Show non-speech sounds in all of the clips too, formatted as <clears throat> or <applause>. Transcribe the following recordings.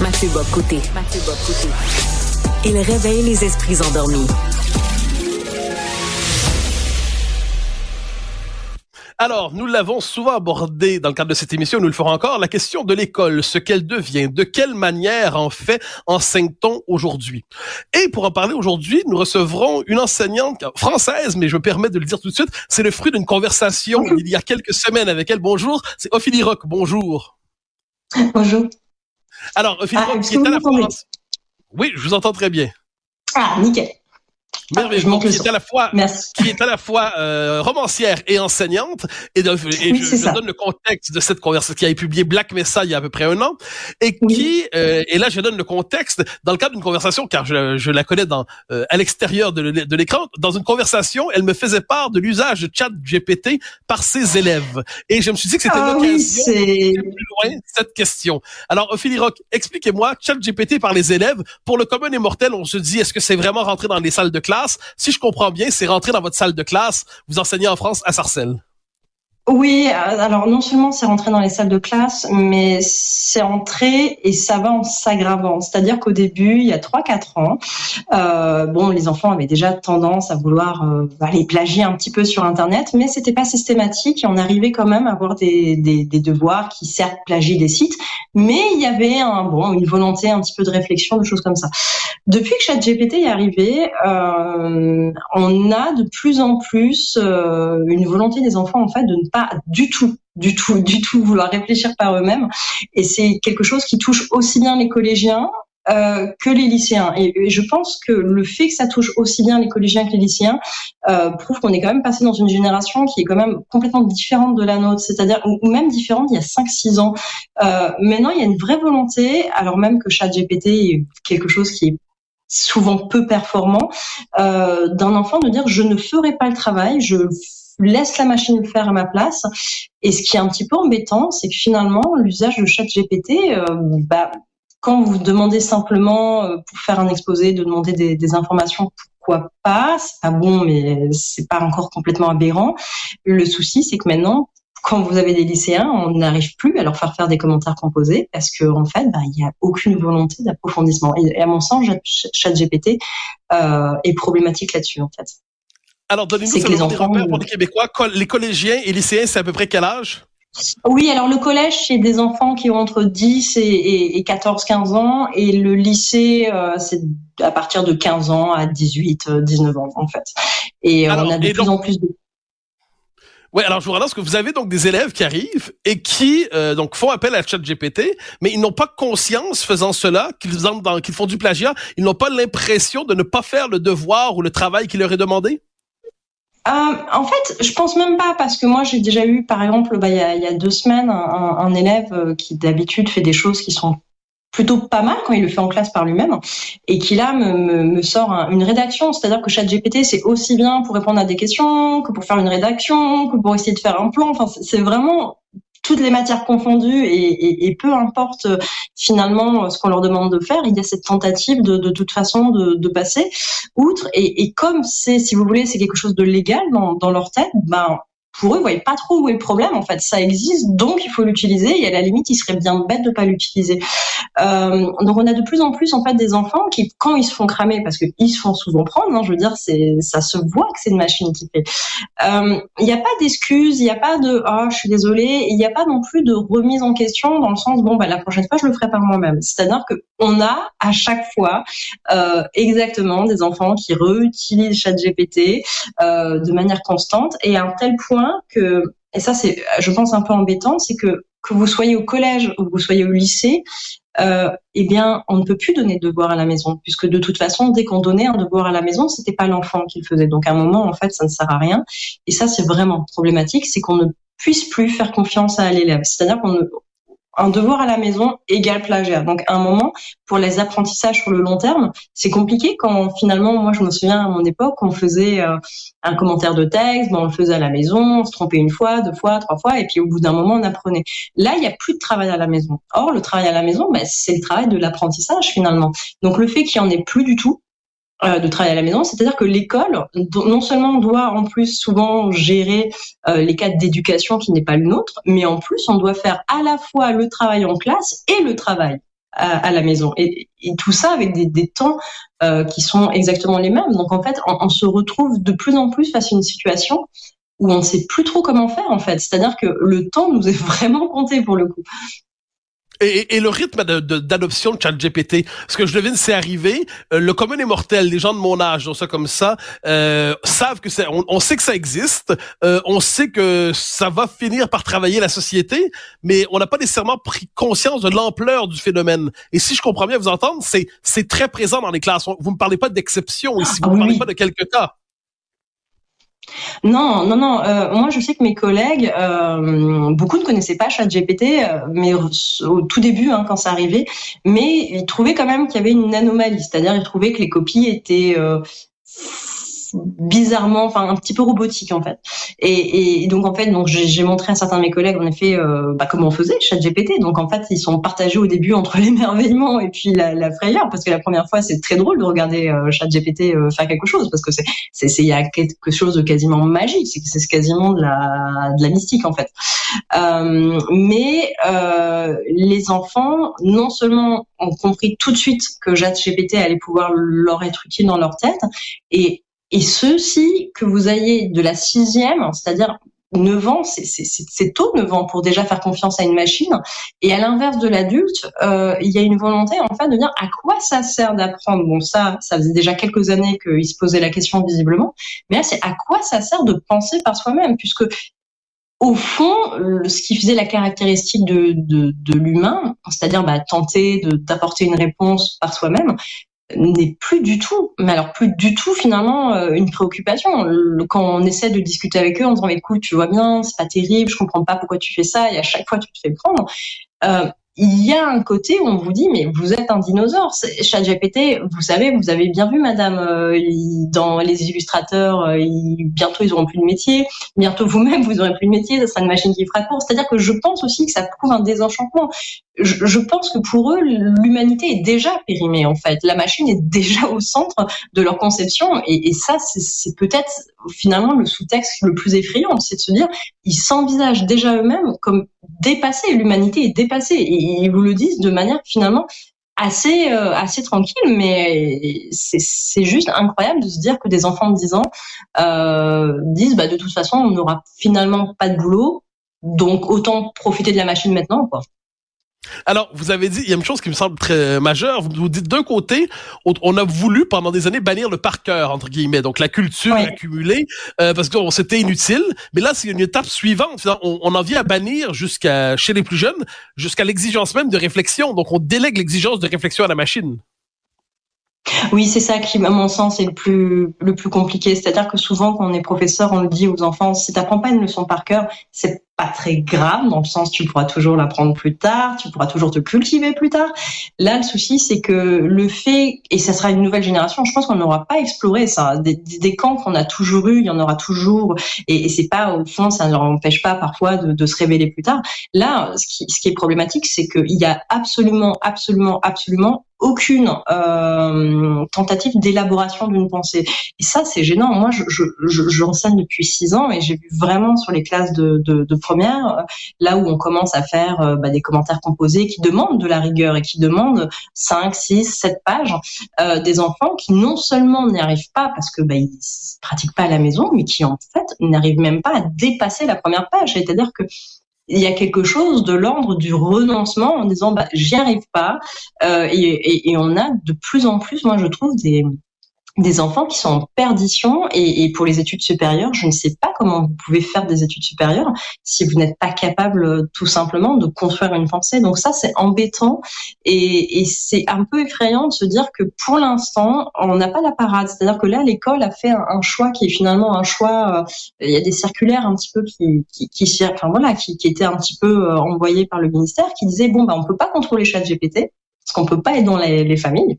Mathieu Bock-Côté. Mathieu. Il réveille les esprits endormis. Alors, nous l'avons souvent abordé dans le cadre de cette émission, nous le ferons encore, la question de l'école, ce qu'elle devient, de quelle manière en fait enseigne-t-on aujourd'hui? Et pour en parler aujourd'hui, nous recevrons une enseignante française, mais je me permets de le dire tout de suite, c'est le fruit d'une conversation <laughs> il y a quelques semaines avec elle. Bonjour, c'est Ophélie Rock, bonjour. Bonjour. Alors, Ophélie Ah, qui est à la m'entendez Oui, je vous entends très bien. Ah, nickel. Monte le qui est à la fois Merci. qui est à la fois euh, romancière et enseignante. Et, de- et Oui, je, je donne le contexte de cette conversation qui a été publiée Black Mesa il y a à peu près un an. Et Oui. qui, euh, et là je donne le contexte dans le cadre d'une conversation, car je, je la connais dans, euh, à l'extérieur de, de l'écran. Dans une conversation, elle me faisait part de l'usage de chat GPT par ses élèves. Et je me suis dit que c'était Ah l'occasion oui, de plus loin cette question. Alors, Ophélie Rock, expliquez-moi, ChatGPT par les élèves, pour le commun des mortels, on se dit, est-ce que c'est vraiment rentré dans les salles de classe? Si je comprends bien, c'est rentré dans votre salle de classe. Vous enseignez en France à Sarcelles. Oui, euh, alors non seulement c'est rentré dans les salles de classe, mais c'est entré et ça va en s'aggravant. C'est-à-dire qu'au début, il y a 3-4 ans, euh, bon, les enfants avaient déjà tendance à vouloir euh, aller plagier un petit peu sur Internet, mais c'était pas systématique et on arrivait quand même à avoir des, des, devoirs qui certes plagient des sites, mais il y avait un, bon, une volonté un petit peu de réflexion, de choses comme ça. Depuis que ChatGPT est arrivé, on a de plus en plus une volonté des enfants en fait de ne pas du tout, du tout, du tout vouloir réfléchir par eux-mêmes. Et c'est quelque chose qui touche aussi bien les collégiens euh, que les lycéens. Et, je pense que le fait que ça touche aussi bien les collégiens que les lycéens euh, prouve qu'on est quand même passé dans une génération qui est quand même complètement différente de la nôtre, c'est-à-dire ou même différente il y a 5-6 ans. Euh, maintenant, il y a une vraie volonté, alors même que ChatGPT est quelque chose qui est souvent peu performant, d'un enfant de dire je ne ferai pas le travail, je laisse la machine le faire à ma place. Et ce qui est un petit peu embêtant, c'est que finalement, l'usage de ChatGPT, euh, bah, quand vous demandez simplement euh, pour faire un exposé, de demander des, des informations, pourquoi pas C'est pas bon, mais c'est pas encore complètement aberrant. Le souci, c'est que maintenant, quand vous avez des lycéens, on n'arrive plus à leur faire faire des commentaires composés parce que en fait, bah, il n'y a aucune volonté d'approfondissement. Et, à mon sens, Chat- ChatGPT euh, est problématique là-dessus en fait. Alors, donnez-nous simplement des enfants, repères euh, pour les Québécois. Les collégiens et lycéens, c'est à peu près quel âge? Oui, alors le collège, c'est des enfants qui ont entre 10 et, et, et 14-15 ans, et le lycée, euh, c'est à partir de 15 ans à 18, euh, 19 ans en fait. Et euh, Alors, on a de plus donc- en plus de... Oui, alors je vous relance que vous avez donc des élèves qui arrivent et qui euh, donc font appel à ChatGPT, mais ils n'ont pas conscience faisant cela qu'ils qu'ils font du plagiat. Ils n'ont pas l'impression de ne pas faire le devoir ou le travail qui leur est demandé? Euh, en fait, je pense même pas parce que moi j'ai déjà eu, par exemple, bah, il y, a, deux semaines, un, élève euh, qui d'habitude fait des choses qui sont plutôt pas mal quand il le fait en classe par lui-même et qui là me, me, me sort un- une rédaction. C'est-à-dire que ChatGPT c'est aussi bien pour répondre à des questions que pour faire une rédaction, que pour essayer de faire un plan. Enfin, c'est vraiment toutes les matières confondues et, peu importe euh, finalement ce qu'on leur demande de faire, il y a cette tentative de, toute façon de, passer outre. Et, et comme c'est, si vous voulez, c'est quelque chose de légal dans, dans leur tête, ben pour eux, ils voyaient pas trop où est le problème. En fait, ça existe, donc il faut l'utiliser. Et à la limite, il serait bien bête de pas l'utiliser. Euh, donc, on a de plus en plus en fait des enfants qui, quand ils se font cramer, parce qu'ils se font souvent prendre, hein, je veux dire, c'est, ça se voit que c'est une machine qui fait. Euh, Il n'y a pas d'excuses, il n'y a pas de ah, je suis désolée, il n'y a pas non plus de remise en question dans le sens bon bah la prochaine fois je le ferai par moi-même. C'est-à-dire que on a à chaque fois euh, exactement des enfants qui réutilisent ChatGPT de manière constante et à un tel point que et ça c'est je pense un peu embêtant, c'est que que vous soyez au collège ou que vous soyez au lycée, euh, eh bien, on ne peut plus donner de devoir à la maison, puisque de toute façon, dès qu'on donnait un devoir à la maison, c'était pas l'enfant qui le faisait. Donc, à un moment, en fait, ça ne sert à rien. Et ça, c'est vraiment problématique, c'est qu'on ne puisse plus faire confiance à l'élève. C'est-à-dire qu'on ne, un devoir à la maison égale plagiat. Donc, à un moment, pour les apprentissages sur le long terme, c'est compliqué quand finalement, moi, je me souviens à mon époque, on faisait euh, un commentaire de texte, ben, on le faisait à la maison, on se trompait une fois, deux fois, trois fois, et puis au bout d'un moment, on apprenait. Là, il n'y a plus de travail à la maison. Or, le travail à la maison, ben, c'est le travail de l'apprentissage finalement. Donc, le fait qu'il n'y en ait plus du tout, euh, de travail à la maison, c'est-à-dire que l'école, non seulement doit en plus souvent gérer euh, les cadres d'éducation qui n'est pas le nôtre, mais en plus on doit faire à la fois le travail en classe et le travail à, la maison. Et, tout ça avec des, temps euh, qui sont exactement les mêmes. Donc en fait, on, on, se retrouve de plus en plus face à une situation où on ne sait plus trop comment faire en fait. C'est-à-dire que le temps nous est <laughs> vraiment compté pour le coup. Et, et, le rythme d'adoption de, de ChatGPT, ce que je devine, c'est arrivé. Euh, le commun est mortel, les gens de mon âge, donc ça comme ça, euh, savent que c'est, on, sait que ça existe, euh, on sait que ça va finir par travailler la société, mais on n'a pas nécessairement pris conscience de l'ampleur du phénomène. Et si je comprends bien vous entendre, c'est c'est très présent dans les classes. Vous me parlez pas d'exception ici, vous ne me parlez pas de quelques cas. Non, non, non. Euh, moi, je sais que mes collègues, euh, beaucoup ne connaissaient pas ChatGPT, euh, mais au tout début, hein, quand ça arrivait, mais ils trouvaient quand même qu'il y avait une anomalie, c'est-à-dire ils trouvaient que les copies étaient bizarrement, enfin un petit peu robotique en fait. Et, et donc en fait, donc j'ai montré à certains de mes collègues en effet euh, bah, comment on faisait ChatGPT. Donc en fait, ils sont partagés au début entre <laughs> l'émerveillement et puis la, la, frayeur parce que la première fois, c'est très drôle de regarder euh, ChatGPT euh, faire quelque chose parce que c'est c'est il y a quelque chose de quasiment magique, c'est c'est quasiment de la de la mystique en fait. Euh, mais euh, les enfants, non seulement ont compris tout de suite que ChatGPT allait pouvoir leur être utile dans leur tête et et ceci, que vous ayez de la sixième, c'est-à-dire 9 ans, c'est tôt 9 ans pour déjà faire confiance à une machine. Et à l'inverse de l'adulte, euh, il y a une volonté en fait de dire à quoi ça sert d'apprendre? Bon, ça, ça faisait déjà quelques années qu'il se posait la question visiblement. Mais là, c'est à quoi ça sert de penser par soi-même, puisque au fond, ce qui faisait la caractéristique de, de, de l'humain, c'est-à-dire bah, tenter d'apporter une réponse par soi-même, n'est plus du tout, mais alors plus du tout finalement euh, une préoccupation. Quand on essaie de discuter avec eux en disant écoute, tu vois bien, c'est pas terrible, je comprends pas pourquoi tu fais ça, et à chaque fois tu te fais prendre. Euh, il y a un côté où on vous dit mais vous êtes un dinosaure. ChatGPT, vous savez, vous avez bien vu Madame euh, dans les illustrateurs, bientôt ils auront plus de métier, bientôt vous-même vous aurez plus de métier, ce sera une machine qui fera court. C'est-à-dire que je pense aussi que ça prouve un désenchantement. Je, pense que pour eux l'humanité est déjà périmée en fait. La machine est déjà au centre de leur conception et, et ça c'est peut-être finalement le sous-texte le plus effrayant, c'est de se dire ils s'envisagent déjà eux-mêmes comme dépassés. L'humanité est dépassée et ils vous le disent de manière finalement assez euh, assez tranquille, mais c'est juste incroyable de se dire que des enfants de 10 ans euh, disent bah de toute façon on n'aura finalement pas de boulot, donc autant profiter de la machine maintenant quoi. Alors, vous avez dit, il y a une chose qui me semble très majeure. Vous vous dites d'un côté, on a voulu pendant des années bannir le par cœur entre guillemets, donc la culture accumulée, euh, parce que c'était inutile. Mais là, c'est une étape suivante. On, on en vient à bannir jusqu'à chez les plus jeunes, jusqu'à l'exigence même de réflexion. Donc, on délègue l'exigence de réflexion à la machine. Oui, c'est ça qui, à mon sens, est le plus le plus compliqué. C'est-à-dire que souvent, quand on est professeur, on le dit aux enfants si t'apprends pas une leçon par cœur, c'est pas très grave dans le sens tu pourras toujours l'apprendre plus tard, tu pourras toujours te cultiver plus tard. Là, le souci, c'est que le fait, et ça sera une nouvelle génération, je pense qu'on n'aura pas exploré ça. Des, camps qu'on a toujours eu, il y en aura toujours, et, c'est pas au fond, ça ne leur empêche pas parfois de, se révéler plus tard. Là, ce qui, ce qui est problématique, c'est qu'il y a absolument, absolument, absolument aucune euh, tentative d'élaboration d'une pensée. Et ça, c'est gênant. Moi, je, je, je, j'enseigne depuis six ans et j'ai vu vraiment sur les classes de, de, de là où on commence à faire euh, bah, des commentaires composés qui demandent de la rigueur et qui demandent 5, 6, 7 pages, euh, des enfants qui non seulement n'y arrivent pas parce que bah, ils pratiquent pas à la maison, mais qui en fait n'arrivent même pas à dépasser la première page. C'est-à-dire que il y a quelque chose de l'ordre du renoncement en disant bah j'y arrive pas euh, et, on a de plus en plus moi je trouve des des enfants qui sont en perdition et, et, pour les études supérieures, je ne sais pas comment vous pouvez faire des études supérieures si vous n'êtes pas capable euh, tout simplement de construire une pensée. Donc ça, c'est embêtant et, et c'est un peu effrayant de se dire que pour l'instant, on n'a pas la parade. C'est-à-dire que là, l'école a fait un, un, choix qui est finalement un choix. Euh, il y a des circulaires un petit peu qui, qui, qui enfin voilà, qui, qui étaient un petit peu euh, envoyés par le ministère, qui disaient bon, bah on peut pas contrôler chat GPT parce qu'on peut pas aider dans les, les familles.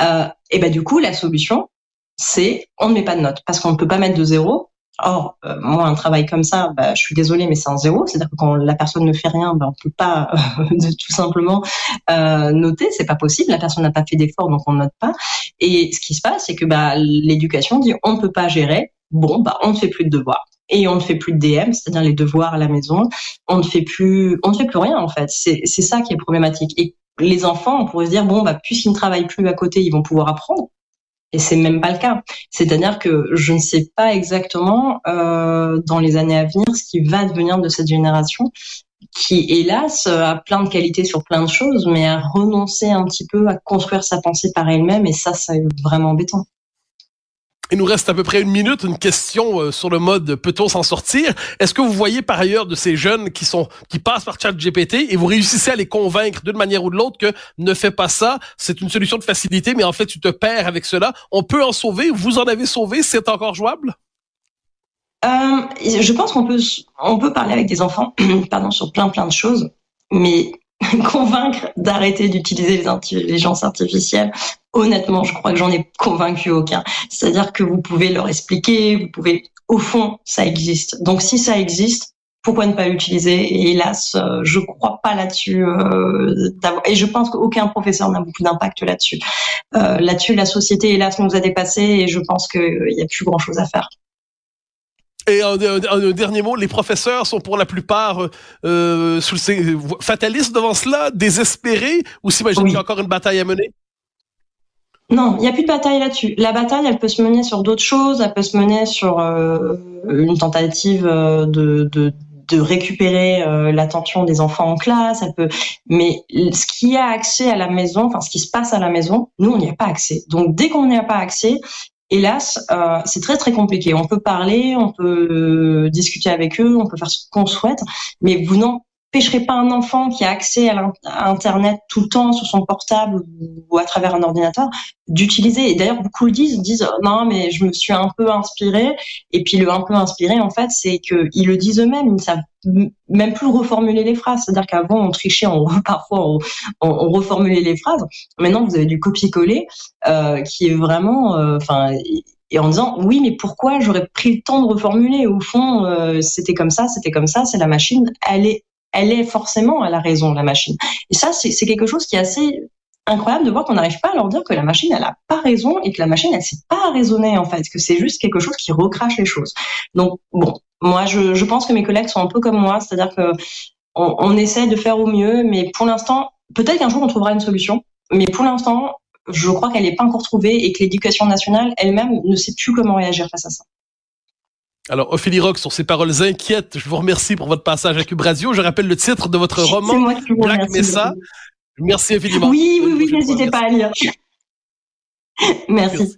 Euh, et ben du coup, la solution, c'est on ne met pas de notes parce qu'on ne peut pas mettre de zéro. Or, euh, moi, un travail comme ça, bah, je suis désolée, mais c'est un zéro. C'est-à-dire que quand la personne ne fait rien, bah, on peut pas euh, <laughs> tout simplement euh, noter. C'est pas possible. La personne n'a pas fait d'effort, donc on note pas. Et ce qui se passe, c'est que bah, l'éducation dit on ne peut pas gérer. Bon, bah, on ne fait plus de devoirs et on ne fait plus de DM, c'est-à-dire les devoirs à la maison. On ne fait plus, on ne fait plus rien en fait. C'est ça qui est problématique. Et les enfants, on pourrait se dire bon bah puisqu'ils ne travaillent plus à côté, ils vont pouvoir apprendre. Et c'est même pas le cas. C'est-à-dire que je ne sais pas exactement euh, dans les années à venir ce qui va devenir de cette génération qui, hélas, a plein de qualités sur plein de choses, mais a renoncé un petit peu à construire sa pensée par elle-même, et ça, c'est vraiment embêtant. Il nous reste à peu près une minute, une question euh, sur le mode peut-on s'en sortir? Est-ce que vous voyez par ailleurs de ces jeunes qui sont qui passent par ChatGPT et vous réussissez à les convaincre d'une manière ou de l'autre que ne fais pas ça, c'est une solution de facilité, mais en fait tu te perds avec cela. On peut en sauver, vous en avez sauvé, c'est encore jouable? Euh, Je pense qu'on peut on peut parler avec des enfants, <clears throat> pardon, sur plein plein de choses, mais <laughs> convaincre d'arrêter d'utiliser les intelligences artificielles, honnêtement, je crois que j'en ai convaincu aucun. C'est-à-dire que vous pouvez leur expliquer, vous pouvez, au fond, ça existe. Donc si ça existe, pourquoi ne pas l'utiliser? Et hélas, euh, je crois pas là-dessus. Euh, et je pense qu'aucun professeur n'a beaucoup d'impact là-dessus. Euh, là-dessus, la société, hélas, nous a dépassés et je pense qu'il n'y a plus grand-chose à faire. Et un, dernier mot, les professeurs sont pour la plupart euh, fatalistes devant cela, désespérés, ou s'imagine qu'il y a encore une bataille à mener? Non, il n'y a plus de bataille là-dessus. La bataille, elle peut se mener sur d'autres choses. Elle peut se mener sur euh, une tentative euh, de, de, de récupérer euh, l'attention des enfants en classe. Elle peut, mais ce qui a accès à la maison, enfin ce qui se passe à la maison, nous on n'y a pas accès. Donc dès qu'on n'y a pas accès, hélas, euh, c'est très très compliqué. On peut parler, on peut discuter avec eux, on peut faire ce qu'on souhaite, mais vous n'en n'empêcherait pas un enfant qui a accès à, Internet tout le temps sur son portable ou à travers un ordinateur d'utiliser. Et d'ailleurs, beaucoup le disent, disent non, mais je me suis un peu inspiré. Et puis le un peu inspiré, en fait, c'est qu'ils le disent eux-mêmes. Ils ne savent même plus reformuler les phrases. C'est-à-dire qu'avant, on trichait, on, parfois, on, on, reformulait les phrases. Maintenant, vous avez du copier-coller euh, qui est vraiment, euh, enfin. et en disant oui mais pourquoi j'aurais pris le temps de reformuler? Au fond euh, c'était comme ça c'était comme ça c'est la machine elle est elle est forcément à la raison, la machine. Et ça, c'est quelque chose qui est assez incroyable de voir qu'on n'arrive pas à leur dire que la machine, elle a pas raison et que la machine, elle sait pas raisonner, en fait, que c'est juste quelque chose qui recrache les choses. Donc, bon, moi, je, pense que mes collègues sont un peu comme moi, c'est-à-dire que on, essaie de faire au mieux, mais pour l'instant, peut-être qu'un jour on trouvera une solution, mais pour l'instant, je crois qu'elle n'est pas encore trouvée et que l'éducation nationale elle-même ne sait plus comment réagir face à ça. Alors, Ophélie Rock, sur ces paroles inquiètes, je vous remercie pour votre passage à Cube Radio. Je rappelle le titre de votre roman, Black Mesa. Merci infiniment. Oui, oui, oui, n'hésitez pas à lire. <laughs> Merci.